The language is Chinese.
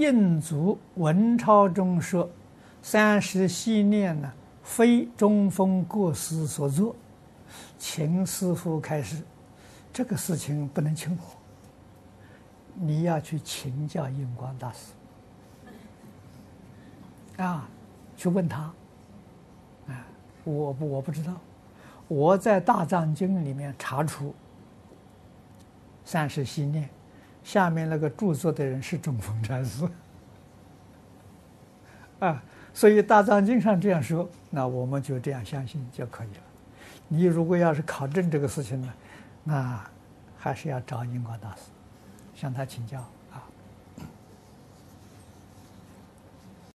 印祖文钞中说，三十系念呢，非中风过失所作，请师傅开示。这个事情不能请我，你要去请教印光大师啊，去问他。啊，我不我不知道，我在大藏经里面查出，三十系念。下面那个著作的人是中风禅师，啊，所以大藏经上这样说，那我们就这样相信就可以了。你如果要是考证这个事情呢，那还是要找印光大师，向他请教。